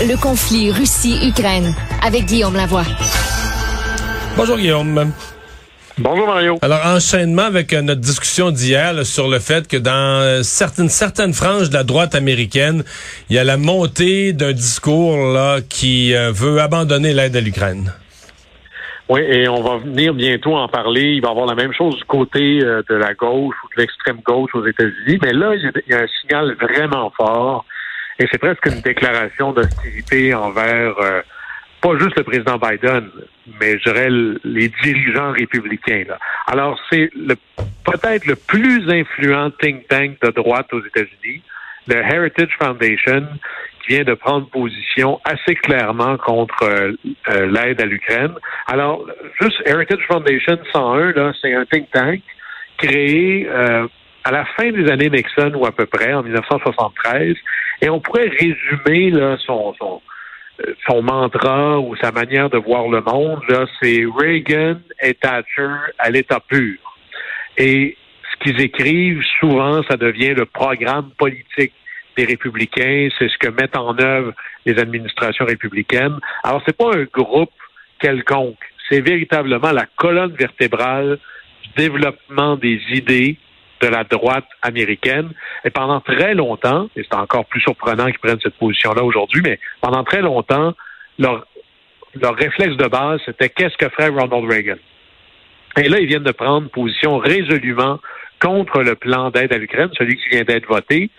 Le conflit Russie-Ukraine avec Guillaume Lavoie. Bonjour Guillaume. Bonjour Mario. Alors enchaînement avec euh, notre discussion d'hier sur le fait que dans euh, certaines certaines franges de la droite américaine, il y a la montée d'un discours là qui euh, veut abandonner l'aide à l'Ukraine. Oui, et on va venir bientôt en parler. Il va y avoir la même chose du côté de la gauche ou de l'extrême gauche aux États-Unis. Mais là, il y a un signal vraiment fort. Et c'est presque une déclaration d'hostilité envers pas juste le président Biden, mais je dirais les dirigeants républicains. Là. Alors, c'est le, peut-être le plus influent think tank de droite aux États-Unis, le Heritage Foundation, qui vient de prendre position assez clairement contre euh, euh, l'aide à l'Ukraine. Alors, juste Heritage Foundation 101, là, c'est un think tank créé euh, à la fin des années Nixon ou à peu près, en 1973, et on pourrait résumer là, son, son son mantra ou sa manière de voir le monde, là, c'est Reagan et Thatcher à l'état pur. Et ce qu'ils écrivent, souvent, ça devient le programme politique des républicains, c'est ce que mettent en œuvre les administrations républicaines. Alors, c'est pas un groupe quelconque, c'est véritablement la colonne vertébrale du développement des idées de la droite américaine. Et pendant très longtemps, et c'est encore plus surprenant qu'ils prennent cette position-là aujourd'hui, mais pendant très longtemps, leur, réflexe de base, c'était qu'est-ce que ferait Ronald Reagan? Et là, ils viennent de prendre position résolument contre le plan d'aide à l'Ukraine, celui qui vient d'être voté.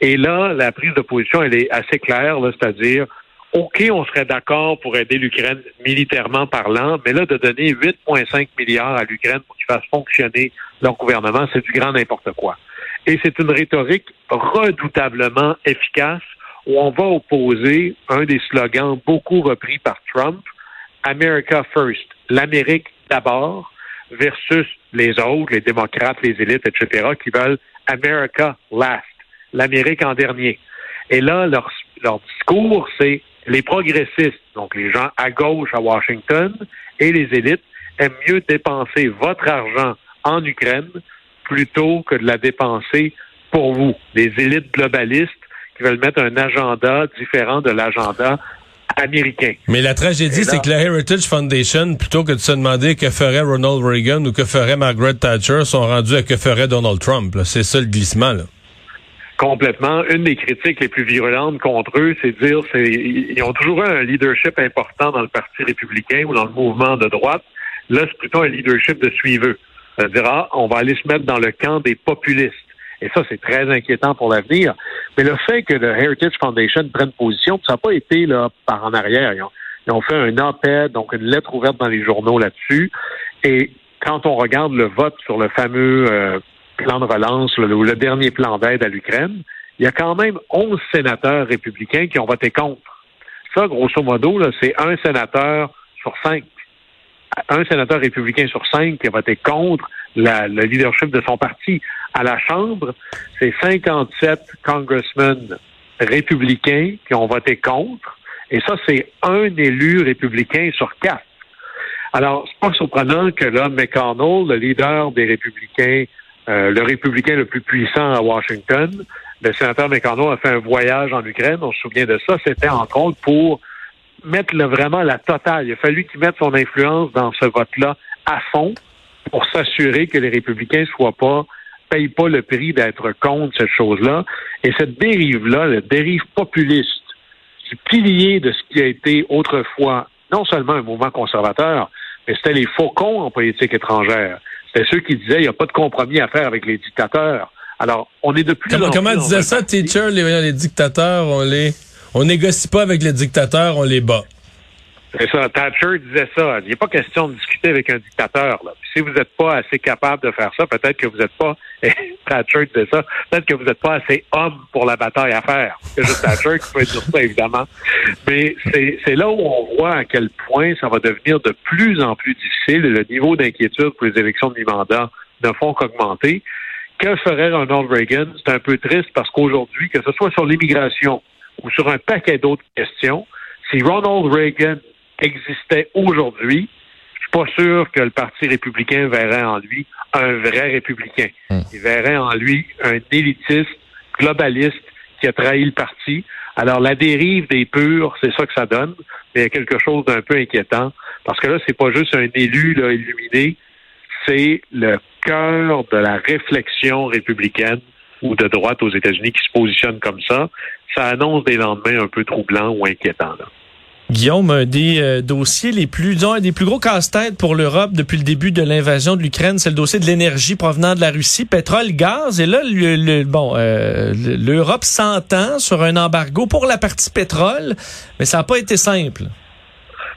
Et là, la prise de position, elle est assez claire, c'est-à-dire OK, on serait d'accord pour aider l'Ukraine militairement parlant, mais là, de donner 8,5 milliards à l'Ukraine pour qu'il fasse fonctionner leur gouvernement, c'est du grand n'importe quoi. Et c'est une rhétorique redoutablement efficace où on va opposer un des slogans beaucoup repris par Trump, America First, l'Amérique d'abord, versus les autres, les démocrates, les élites, etc., qui veulent America Last, l'Amérique en dernier. Et là, leur, leur discours, c'est les progressistes, donc les gens à gauche à Washington et les élites, aiment mieux dépenser votre argent en Ukraine plutôt que de la dépenser pour vous, les élites globalistes qui veulent mettre un agenda différent de l'agenda américain. Mais la tragédie, c'est que la Heritage Foundation, plutôt que de se demander que ferait Ronald Reagan ou que ferait Margaret Thatcher, sont rendus à que ferait Donald Trump. C'est ça le glissement. Là. Complètement. Une des critiques les plus virulentes contre eux, c'est de dire c'est ils ont toujours eu un leadership important dans le Parti républicain ou dans le mouvement de droite. Là, c'est plutôt un leadership de suiveux. C'est-à-dire, ah, on va aller se mettre dans le camp des populistes. Et ça, c'est très inquiétant pour l'avenir. Mais le fait que le Heritage Foundation prenne position, ça n'a pas été là par en arrière. Ils ont, fait un op-ed, donc une lettre ouverte dans les journaux là-dessus. Et quand on regarde le vote sur le fameux euh, plan de relance ou le, dernier plan d'aide à l'Ukraine, il y a quand même 11 sénateurs républicains qui ont voté contre. Ça, grosso modo, c'est un sénateur sur cinq. Un sénateur républicain sur cinq qui a voté contre le leadership de son parti. À la Chambre, c'est 57 congressmen républicains qui ont voté contre. Et ça, c'est un élu républicain sur quatre. Alors, c'est pas surprenant que là, McConnell, le leader des républicains euh, le républicain le plus puissant à Washington. Le sénateur McConnell a fait un voyage en Ukraine, on se souvient de ça. C'était entre autres pour mettre vraiment la totale. Il a fallu qu'il mette son influence dans ce vote-là à fond pour s'assurer que les républicains soient pas payent pas le prix d'être contre cette chose-là. Et cette dérive-là, la dérive populiste, du pilier de ce qui a été autrefois non seulement un mouvement conservateur, mais c'était les faucons en politique étrangère. Ceux qui disaient il n'y a pas de compromis à faire avec les dictateurs. Alors, on est de plus comment, en plus Comment disait ça, teacher, les, les dictateurs, on les on négocie pas avec les dictateurs, on les bat. C'est ça. Thatcher disait ça. Il n'est pas question de discuter avec un dictateur. Là. si vous n'êtes pas assez capable de faire ça, peut-être que vous n'êtes pas. Thatcher disait ça. Peut-être que vous n'êtes pas assez homme pour la bataille à faire. C'est juste Thatcher qui peut dire ça, évidemment. Mais c'est là où on voit à quel point ça va devenir de plus en plus difficile le niveau d'inquiétude pour les élections de mi-mandat ne font qu'augmenter. Que ferait Ronald Reagan? C'est un peu triste parce qu'aujourd'hui, que ce soit sur l'immigration ou sur un paquet d'autres questions, si Ronald Reagan existait aujourd'hui, je suis pas sûr que le Parti républicain verrait en lui un vrai républicain. Hmm. Il verrait en lui un élitiste, globaliste qui a trahi le parti. Alors, la dérive des purs, c'est ça que ça donne, mais il y a quelque chose d'un peu inquiétant, parce que là, c'est pas juste un élu là, illuminé, c'est le cœur de la réflexion républicaine ou de droite aux États-Unis qui se positionne comme ça. Ça annonce des lendemains un peu troublants ou inquiétants. Là. Guillaume, un des euh, dossiers les plus, disons, un des plus gros casse-têtes pour l'Europe depuis le début de l'invasion de l'Ukraine, c'est le dossier de l'énergie provenant de la Russie, pétrole, gaz. Et là, le, bon, euh, l'Europe s'entend sur un embargo pour la partie pétrole, mais ça n'a pas été simple.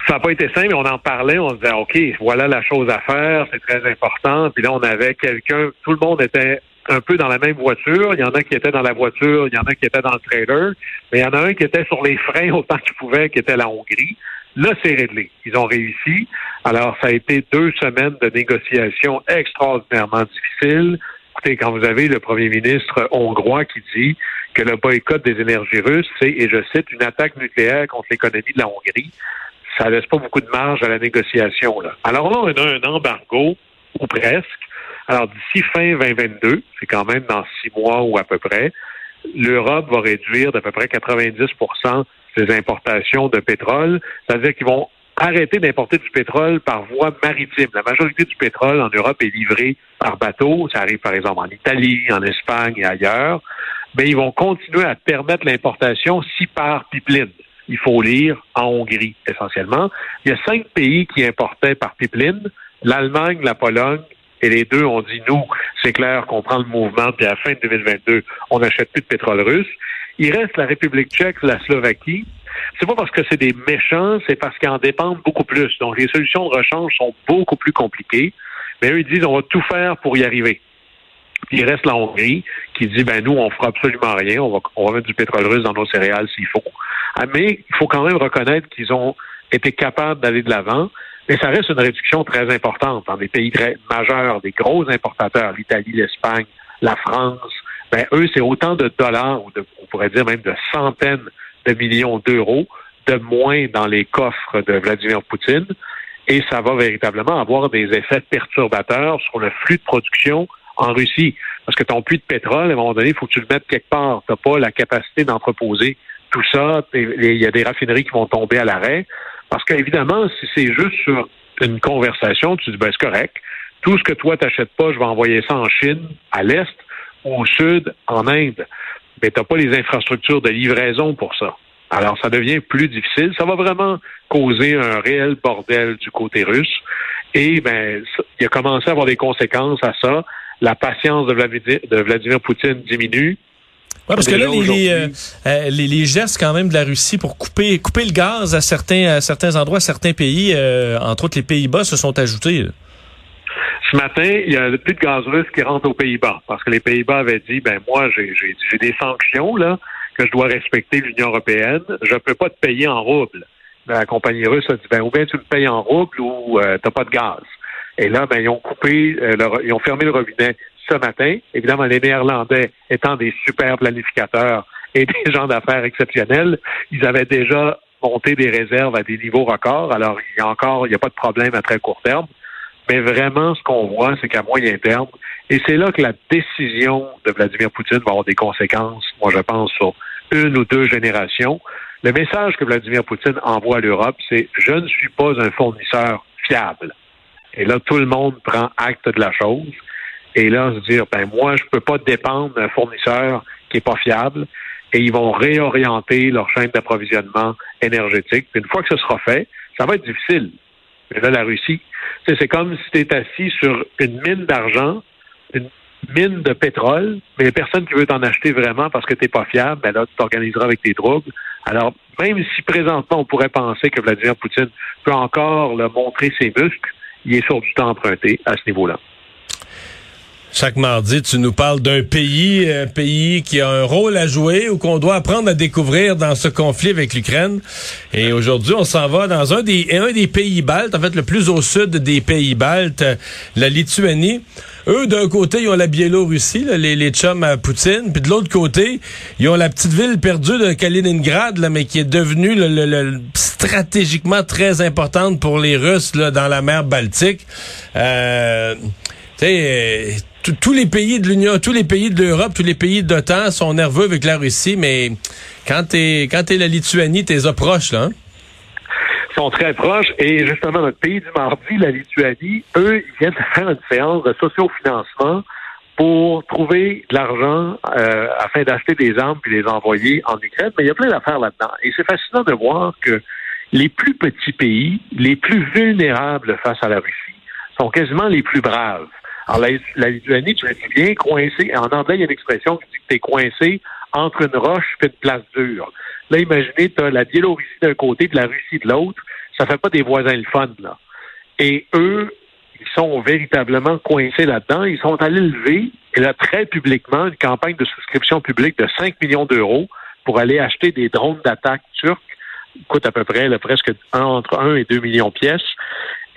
Ça n'a pas été simple, on en parlait, on se disait, OK, voilà la chose à faire, c'est très important. Puis là, on avait quelqu'un, tout le monde était un peu dans la même voiture. Il y en a qui étaient dans la voiture, il y en a qui étaient dans le trailer, mais il y en a un qui était sur les freins autant qu'il pouvait, qui était la Hongrie. Là, c'est réglé. Ils ont réussi. Alors, ça a été deux semaines de négociations extraordinairement difficiles. Écoutez, quand vous avez le premier ministre hongrois qui dit que le boycott des énergies russes, c'est, et je cite, une attaque nucléaire contre l'économie de la Hongrie, ça laisse pas beaucoup de marge à la négociation. Là. Alors là, on a un embargo, ou presque, alors, d'ici fin 2022, c'est quand même dans six mois ou à peu près, l'Europe va réduire d'à peu près 90% ses importations de pétrole. C'est-à-dire qu'ils vont arrêter d'importer du pétrole par voie maritime. La majorité du pétrole en Europe est livré par bateau. Ça arrive par exemple en Italie, en Espagne et ailleurs. Mais ils vont continuer à permettre l'importation si par pipeline. Il faut lire en Hongrie essentiellement. Il y a cinq pays qui importaient par pipeline l'Allemagne, la Pologne, et les deux ont dit, nous, c'est clair qu'on prend le mouvement, puis à la fin de 2022, on n'achète plus de pétrole russe. Il reste la République tchèque, la Slovaquie. C'est pas parce que c'est des méchants, c'est parce qu'ils en dépendent beaucoup plus. Donc, les solutions de rechange sont beaucoup plus compliquées. Mais eux, ils disent, on va tout faire pour y arriver. Il reste la Hongrie qui dit, ben nous, on fera absolument rien. On va, on va mettre du pétrole russe dans nos céréales s'il faut. Ah, mais il faut quand même reconnaître qu'ils ont été capables d'aller de l'avant. Mais ça reste une réduction très importante dans des pays majeurs, des gros importateurs, l'Italie, l'Espagne, la France. Ben, eux, c'est autant de dollars, ou on pourrait dire même de centaines de millions d'euros de moins dans les coffres de Vladimir Poutine. Et ça va véritablement avoir des effets perturbateurs sur le flux de production en Russie. Parce que ton puits de pétrole, à un moment donné, il faut que tu le mettes quelque part. Tu n'as pas la capacité d'entreposer tout ça. Il y a des raffineries qui vont tomber à l'arrêt. Parce qu'évidemment, si c'est juste sur une conversation, tu dis, ben, c'est correct. Tout ce que toi, t'achètes pas, je vais envoyer ça en Chine, à l'Est, au Sud, en Inde. Mais t'as pas les infrastructures de livraison pour ça. Alors, ça devient plus difficile. Ça va vraiment causer un réel bordel du côté russe. Et ben, il a commencé à avoir des conséquences à ça. La patience de Vladimir Poutine diminue parce que là, euh, euh, les, les, gestes quand même de la Russie pour couper, couper le gaz à certains, à certains endroits, à certains pays, euh, entre autres les Pays-Bas, se sont ajoutés. Ce matin, il y a plus de gaz russe qui rentre aux Pays-Bas parce que les Pays-Bas avaient dit, ben moi, j'ai des sanctions là que je dois respecter l'Union européenne. Je ne peux pas te payer en rouble. La compagnie russe a dit, ben ou bien tu me payes en rouble ou tu t'as pas de gaz. Et là, ben, ils ont coupé, ils ont fermé le robinet ce matin. Évidemment, les Néerlandais étant des super planificateurs et des gens d'affaires exceptionnels, ils avaient déjà monté des réserves à des niveaux records. Alors, il y a encore, il n'y a pas de problème à très court terme. Mais vraiment, ce qu'on voit, c'est qu'à moyen terme, et c'est là que la décision de Vladimir Poutine va avoir des conséquences, moi je pense, sur une ou deux générations. Le message que Vladimir Poutine envoie à l'Europe, c'est je ne suis pas un fournisseur fiable. Et là, tout le monde prend acte de la chose et là se dire ben moi je peux pas dépendre d'un fournisseur qui est pas fiable et ils vont réorienter leur chaîne d'approvisionnement énergétique. Une fois que ce sera fait, ça va être difficile. Mais là, la Russie, c'est comme si tu assis sur une mine d'argent, une mine de pétrole, mais personne qui veut t'en acheter vraiment parce que tu pas fiable, ben là, tu t'organiseras avec tes drogues. Alors, même si présentement on pourrait penser que Vladimir Poutine peut encore le montrer ses muscles, il est sur du temps emprunté à ce niveau-là. Chaque mardi, tu nous parles d'un pays, un pays qui a un rôle à jouer ou qu'on doit apprendre à découvrir dans ce conflit avec l'Ukraine. Et aujourd'hui, on s'en va dans un des, un des pays baltes, en fait le plus au sud des pays baltes, la Lituanie. Eux, d'un côté, ils ont la Biélorussie, les, les chums à Poutine, puis de l'autre côté, ils ont la petite ville perdue de Kaliningrad, là, mais qui est devenue le, stratégiquement très importante pour les Russes là, dans la mer Baltique. Euh, tous les pays de l'Union, tous les pays de l'Europe, tous les pays d'OTAN sont nerveux avec la Russie, mais quand t'es quand t'es la Lituanie, t'es proches, là. Hein? Sont très proches. Et justement, notre pays du mardi, la Lituanie, eux, ils viennent faire une séance de sociofinancement pour trouver de l'argent euh, afin d'acheter des armes puis les envoyer en Ukraine. Mais il y a plein d'affaires là-dedans. Et c'est fascinant de voir que les plus petits pays, les plus vulnérables face à la Russie, sont quasiment les plus braves. Alors, la, Lituanie, tu es bien coincé. En anglais, il y a une expression qui dit que tu es coincé entre une roche et une place dure. Là, imaginez, tu as la Biélorussie d'un côté et la Russie de l'autre. Ça fait pas des voisins le fun, là. Et eux, ils sont véritablement coincés là-dedans. Ils sont allés lever, et là, très publiquement, une campagne de souscription publique de 5 millions d'euros pour aller acheter des drones d'attaque turcs coûte à peu près presque entre 1 et 2 millions de pièces.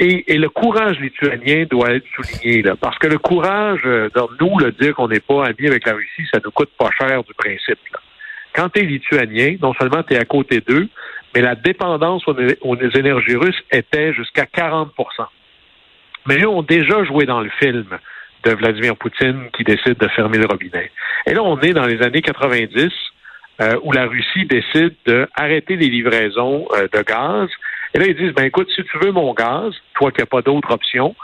Et, le courage lituanien doit être souligné, là, parce que le courage, euh, dans nous, le dire qu'on n'est pas amis avec la Russie, ça nous coûte pas cher du principe. Là. Quand tu es lituanien, non seulement tu es à côté d'eux, mais la dépendance aux, énergies russes était jusqu'à 40% Mais eux ont déjà joué dans le film de Vladimir Poutine qui décide de fermer le robinet. Et là, on est dans les années 90 euh, où la Russie décide d'arrêter les livraisons euh, de gaz. Et là, ils disent, ben écoute, si tu veux mon gaz, toi qui n'as pas d'autre option,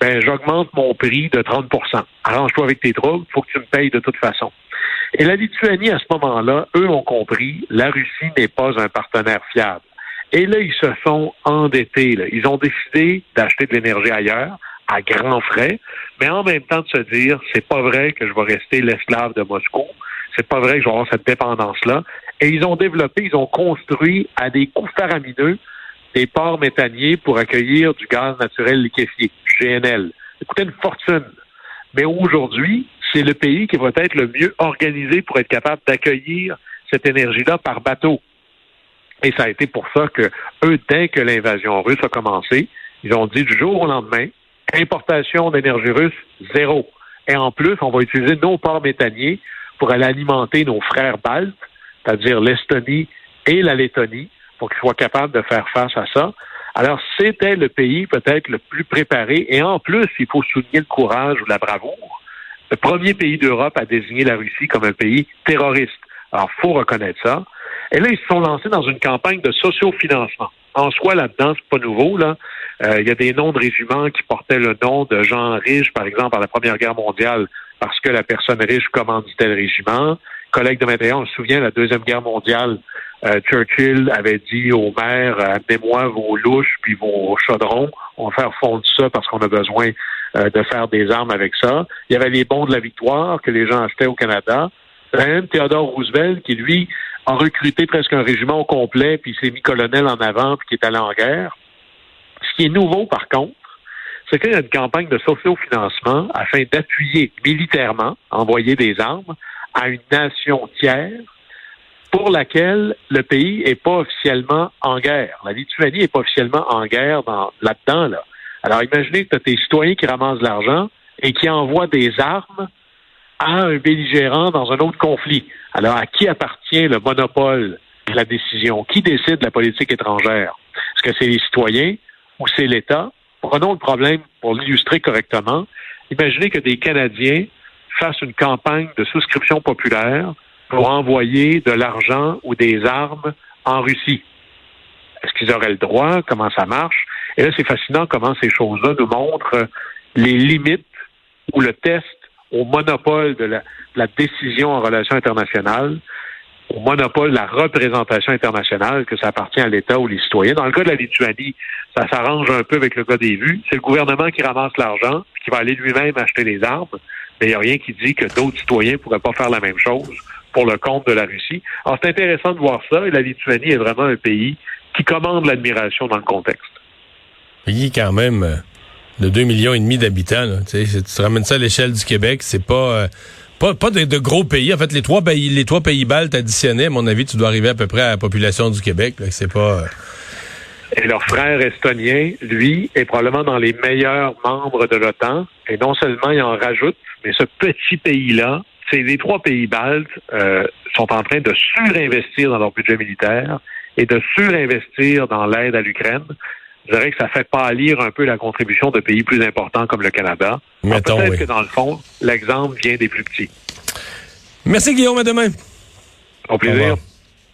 ben j'augmente mon prix de 30% Arrange-toi avec tes troubles, faut que tu me payes de toute façon. Et la Lituanie, à ce moment-là, eux ont compris, la Russie n'est pas un partenaire fiable. Et là, ils se sont endettés. Ils ont décidé d'acheter de l'énergie ailleurs, à grands frais, mais en même temps de se dire, c'est pas vrai que je vais rester l'esclave de Moscou. C'est pas vrai que je vais avoir cette dépendance-là. Et ils ont développé, ils ont construit à des coûts faramineux des ports méthaniers pour accueillir du gaz naturel liquéfié, GNL. Ça coûtait une fortune. Mais aujourd'hui, c'est le pays qui va être le mieux organisé pour être capable d'accueillir cette énergie-là par bateau. Et ça a été pour ça que eux, dès que l'invasion russe a commencé, ils ont dit du jour au lendemain, importation d'énergie russe, zéro. Et en plus, on va utiliser nos ports méthaniers pour aller alimenter nos frères baltes, c'est-à-dire l'Estonie et la Lettonie, pour qu'ils soient capables de faire face à ça. Alors, c'était le pays peut-être le plus préparé. Et en plus, il faut souligner le courage ou la bravoure. Le premier pays d'Europe à désigner la Russie comme un pays terroriste. Alors, faut reconnaître ça. Et là, ils se sont lancés dans une campagne de sociofinancement. En soi, là-dedans, c'est pas nouveau. Là, euh, il y a des noms de régiments qui portaient le nom de gens riches, par exemple, à la Première Guerre mondiale, parce que la personne riche commanditait le régiment. Collègue de Matériel, on se souvient, la Deuxième Guerre mondiale, euh, Churchill avait dit aux maires, amenez-moi vos louches puis vos chaudrons, on va faire fondre ça parce qu'on a besoin euh, de faire des armes avec ça. Il y avait les bons de la victoire que les gens achetaient au Canada. Même Theodore Roosevelt, qui lui a recruté presque un régiment au complet, puis s'est mis colonel en avant, puis qui est allé en guerre. Ce qui est nouveau, par contre, c'est qu'il y a une campagne de sociofinancement afin d'appuyer militairement, envoyer des armes à une nation tiers pour laquelle le pays n'est pas officiellement en guerre. La Lituanie n'est pas officiellement en guerre là-dedans. Là. Alors imaginez que tu as tes citoyens qui ramassent de l'argent et qui envoient des armes à un belligérant dans un autre conflit. Alors à qui appartient le monopole de la décision? Qui décide de la politique étrangère? Est-ce que c'est les citoyens ou c'est l'État? Prenons le problème pour l'illustrer correctement. Imaginez que des Canadiens fassent une campagne de souscription populaire pour envoyer de l'argent ou des armes en Russie. Est-ce qu'ils auraient le droit? Comment ça marche? Et là, c'est fascinant comment ces choses-là nous montrent les limites ou le test au monopole de la, décision en relations internationales, au monopole de la représentation internationale, que ça appartient à l'État ou les citoyens. Dans le cas de la Lituanie, ça s'arrange un peu avec le cas des vues. C'est le gouvernement qui ramasse l'argent, qui va aller lui-même acheter les armes, mais il n'y a rien qui dit que d'autres citoyens ne pourraient pas faire la même chose pour le compte de la Russie. Alors, c'est intéressant de voir ça, et la Lituanie est vraiment un pays qui commande l'admiration dans le contexte. Pays quand même euh, de 2 millions et demi d'habitants. Tu te ramènes ça à l'échelle du Québec, c'est pas... Euh, pas, pas de, gros pays. En fait, les trois pays, les trois pays baltes additionnés, à mon avis, tu dois arriver à peu près à la population du Québec. C'est pas. Euh, et leur frère estonien, lui, est probablement dans les meilleurs membres de l'OTAN. Et non seulement il en rajoute, mais ce petit pays-là c'est les trois pays baltes euh, sont en train de surinvestir dans leur budget militaire et de surinvestir dans l'aide à l'Ukraine. Je dirais que ça fait pâlir un peu la contribution de pays plus importants comme le Canada. Peut-être que dans le fond, l'exemple vient des plus petits. Merci Guillaume, à demain. Au plaisir.